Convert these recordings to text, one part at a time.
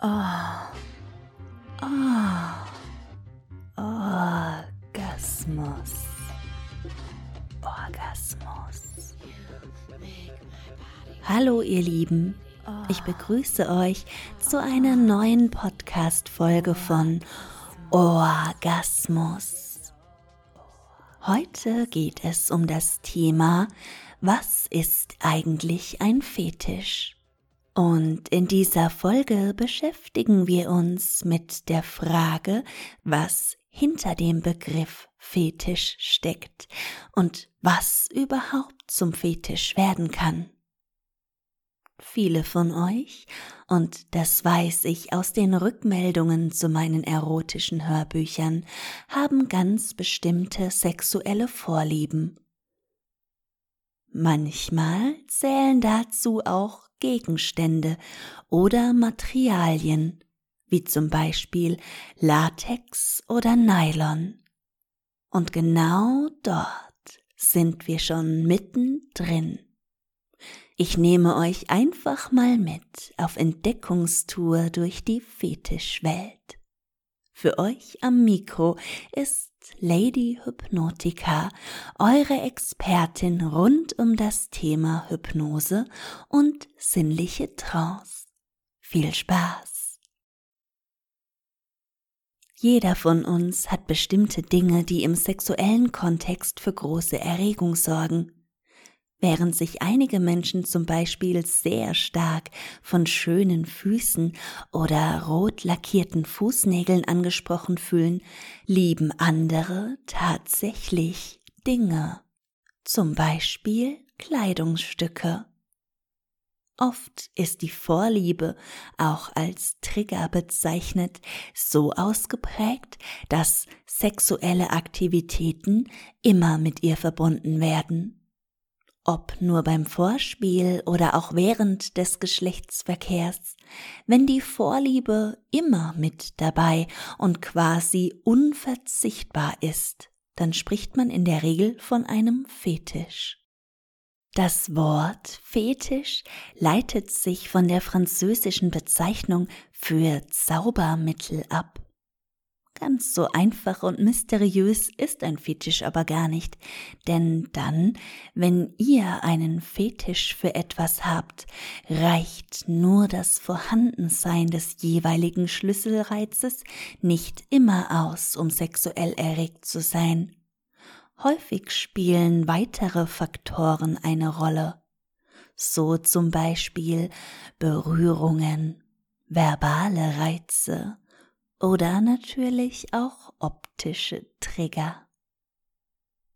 Oh. Oh. Orgasmus. Orgasmus. Hallo ihr Lieben, ich begrüße euch zu einer neuen Podcast-Folge von Orgasmus. Heute geht es um das Thema, was ist eigentlich ein Fetisch? Und in dieser Folge beschäftigen wir uns mit der Frage, was hinter dem Begriff Fetisch steckt und was überhaupt zum Fetisch werden kann. Viele von euch, und das weiß ich aus den Rückmeldungen zu meinen erotischen Hörbüchern, haben ganz bestimmte sexuelle Vorlieben. Manchmal zählen dazu auch Gegenstände oder Materialien, wie zum Beispiel Latex oder Nylon. Und genau dort sind wir schon mittendrin. Ich nehme euch einfach mal mit auf Entdeckungstour durch die Fetischwelt. Für euch am Mikro ist Lady Hypnotica, eure Expertin rund um das Thema Hypnose und sinnliche Trance. Viel Spaß! Jeder von uns hat bestimmte Dinge, die im sexuellen Kontext für große Erregung sorgen. Während sich einige Menschen zum Beispiel sehr stark von schönen Füßen oder rot lackierten Fußnägeln angesprochen fühlen, lieben andere tatsächlich Dinge, zum Beispiel Kleidungsstücke. Oft ist die Vorliebe, auch als Trigger bezeichnet, so ausgeprägt, dass sexuelle Aktivitäten immer mit ihr verbunden werden ob nur beim Vorspiel oder auch während des Geschlechtsverkehrs, wenn die Vorliebe immer mit dabei und quasi unverzichtbar ist, dann spricht man in der Regel von einem Fetisch. Das Wort Fetisch leitet sich von der französischen Bezeichnung für Zaubermittel ab. Ganz so einfach und mysteriös ist ein Fetisch aber gar nicht, denn dann, wenn ihr einen Fetisch für etwas habt, reicht nur das Vorhandensein des jeweiligen Schlüsselreizes nicht immer aus, um sexuell erregt zu sein. Häufig spielen weitere Faktoren eine Rolle, so zum Beispiel Berührungen, verbale Reize, oder natürlich auch optische Trigger.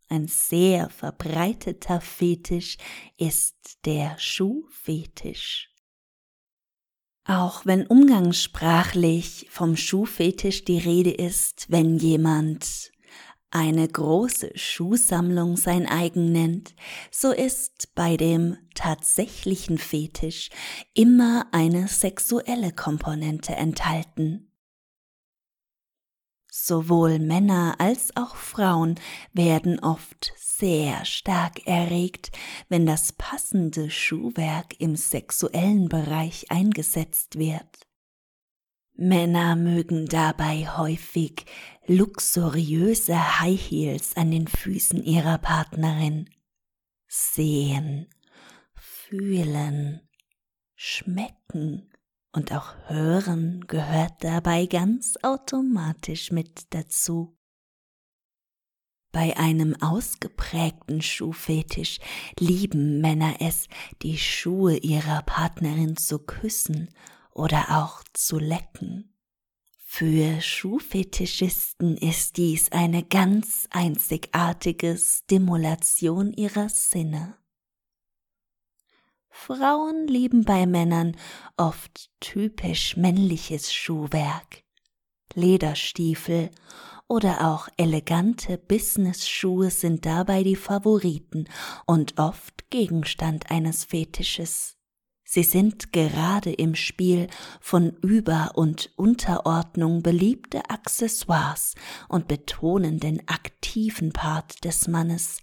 Ein sehr verbreiteter Fetisch ist der Schuhfetisch. Auch wenn umgangssprachlich vom Schuhfetisch die Rede ist, wenn jemand eine große Schuhsammlung sein eigen nennt, so ist bei dem tatsächlichen Fetisch immer eine sexuelle Komponente enthalten. Sowohl Männer als auch Frauen werden oft sehr stark erregt, wenn das passende Schuhwerk im sexuellen Bereich eingesetzt wird. Männer mögen dabei häufig luxuriöse High Heels an den Füßen ihrer Partnerin sehen, fühlen, schmecken und auch Hören gehört dabei ganz automatisch mit dazu. Bei einem ausgeprägten Schuhfetisch lieben Männer es, die Schuhe ihrer Partnerin zu küssen oder auch zu lecken. Für Schuhfetischisten ist dies eine ganz einzigartige Stimulation ihrer Sinne. Frauen lieben bei Männern oft typisch männliches Schuhwerk, Lederstiefel oder auch elegante Business-Schuhe sind dabei die Favoriten und oft Gegenstand eines Fetisches. Sie sind gerade im Spiel von Über- und Unterordnung beliebte Accessoires und betonen den aktiven Part des Mannes,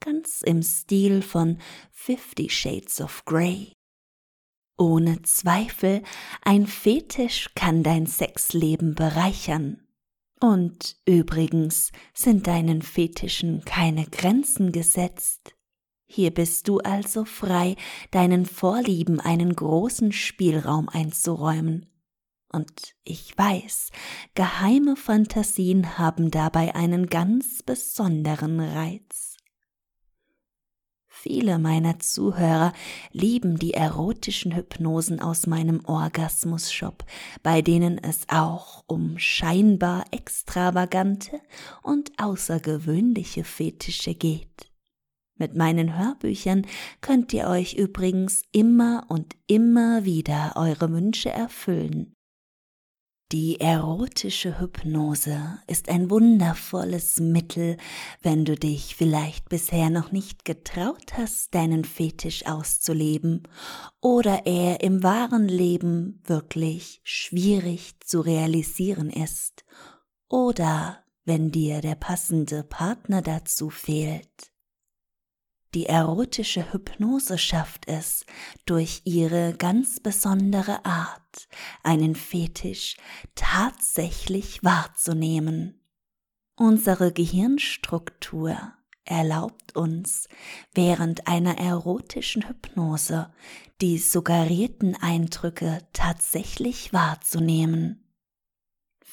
ganz im Stil von Fifty Shades of Grey. Ohne Zweifel, ein Fetisch kann dein Sexleben bereichern. Und übrigens sind deinen Fetischen keine Grenzen gesetzt. Hier bist du also frei, deinen Vorlieben einen großen Spielraum einzuräumen. Und ich weiß, geheime Fantasien haben dabei einen ganz besonderen Reiz. Viele meiner Zuhörer lieben die erotischen Hypnosen aus meinem Orgasmus-Shop, bei denen es auch um scheinbar extravagante und außergewöhnliche Fetische geht. Mit meinen Hörbüchern könnt ihr euch übrigens immer und immer wieder eure Wünsche erfüllen. Die erotische Hypnose ist ein wundervolles Mittel, wenn du dich vielleicht bisher noch nicht getraut hast, deinen Fetisch auszuleben oder er im wahren Leben wirklich schwierig zu realisieren ist oder wenn dir der passende Partner dazu fehlt. Die erotische Hypnose schafft es, durch ihre ganz besondere Art einen Fetisch tatsächlich wahrzunehmen. Unsere Gehirnstruktur erlaubt uns während einer erotischen Hypnose die suggerierten Eindrücke tatsächlich wahrzunehmen.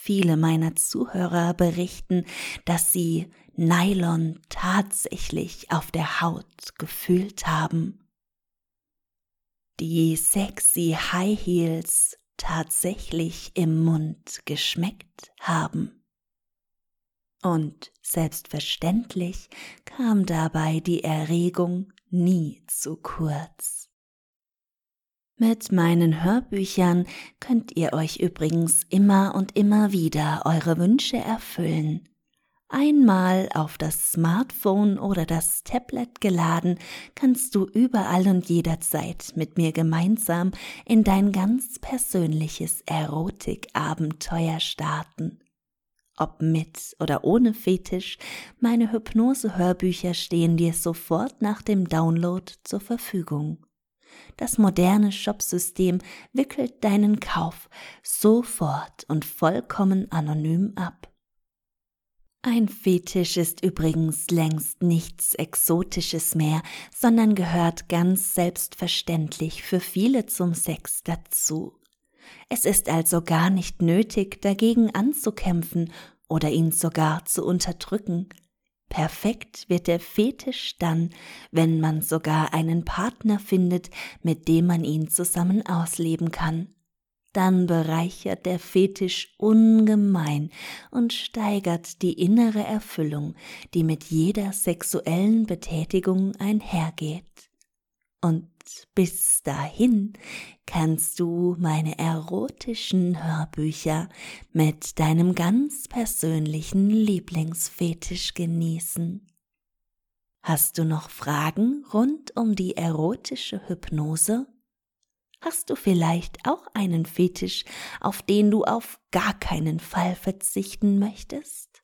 Viele meiner Zuhörer berichten, dass sie Nylon tatsächlich auf der Haut gefühlt haben. Die sexy High Heels tatsächlich im Mund geschmeckt haben. Und selbstverständlich kam dabei die Erregung nie zu kurz. Mit meinen Hörbüchern könnt ihr euch übrigens immer und immer wieder eure Wünsche erfüllen Einmal auf das Smartphone oder das Tablet geladen, kannst du überall und jederzeit mit mir gemeinsam in dein ganz persönliches Erotikabenteuer starten. Ob mit oder ohne Fetisch, meine Hypnose-Hörbücher stehen dir sofort nach dem Download zur Verfügung. Das moderne Shopsystem wickelt deinen Kauf sofort und vollkommen anonym ab. Ein Fetisch ist übrigens längst nichts Exotisches mehr, sondern gehört ganz selbstverständlich für viele zum Sex dazu. Es ist also gar nicht nötig, dagegen anzukämpfen oder ihn sogar zu unterdrücken. Perfekt wird der Fetisch dann, wenn man sogar einen Partner findet, mit dem man ihn zusammen ausleben kann dann bereichert der Fetisch ungemein und steigert die innere Erfüllung, die mit jeder sexuellen Betätigung einhergeht. Und bis dahin kannst du meine erotischen Hörbücher mit deinem ganz persönlichen Lieblingsfetisch genießen. Hast du noch Fragen rund um die erotische Hypnose? Hast du vielleicht auch einen Fetisch, auf den du auf gar keinen Fall verzichten möchtest?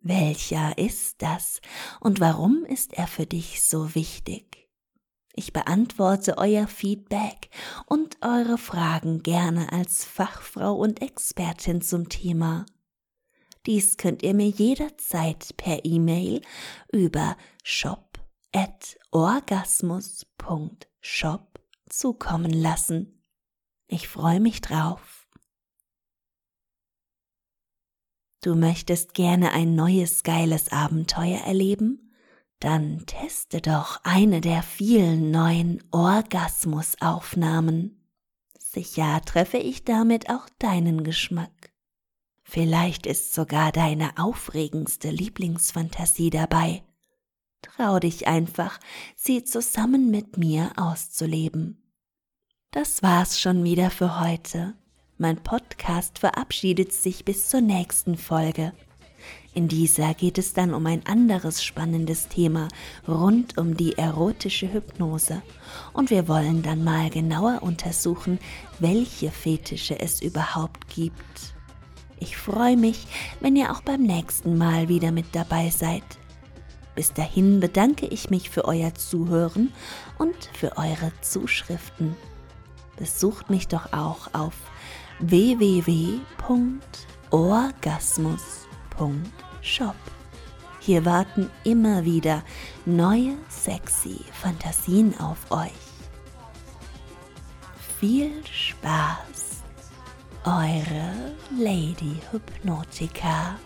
Welcher ist das und warum ist er für dich so wichtig? Ich beantworte euer Feedback und eure Fragen gerne als Fachfrau und Expertin zum Thema. Dies könnt ihr mir jederzeit per E-Mail über shop@orgasmus.shop zukommen lassen. Ich freue mich drauf. Du möchtest gerne ein neues geiles Abenteuer erleben? Dann teste doch eine der vielen neuen Orgasmusaufnahmen. Sicher treffe ich damit auch deinen Geschmack. Vielleicht ist sogar deine aufregendste Lieblingsfantasie dabei. Trau dich einfach, sie zusammen mit mir auszuleben. Das war's schon wieder für heute. Mein Podcast verabschiedet sich bis zur nächsten Folge. In dieser geht es dann um ein anderes spannendes Thema rund um die erotische Hypnose. Und wir wollen dann mal genauer untersuchen, welche Fetische es überhaupt gibt. Ich freue mich, wenn ihr auch beim nächsten Mal wieder mit dabei seid. Bis dahin bedanke ich mich für euer Zuhören und für eure Zuschriften. besucht mich doch auch auf www.orgasmus.shop. Hier warten immer wieder neue sexy Fantasien auf euch. Viel Spaß, eure Lady Hypnotica.